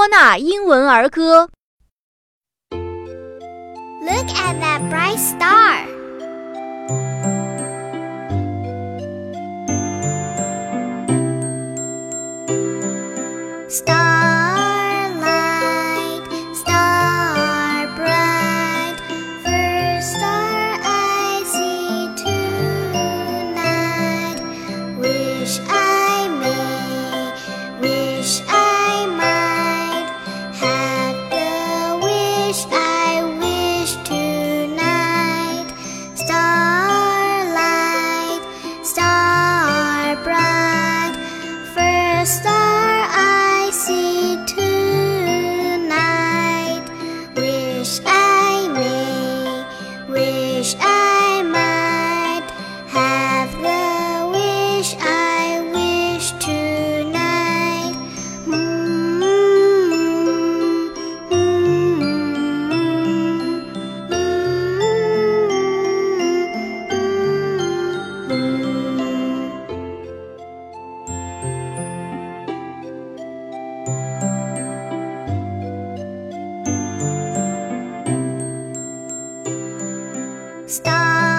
多纳英文儿歌。Look at that bright star. Starlight, star bright, first star I see tonight. Wish I may, wish I. Stop.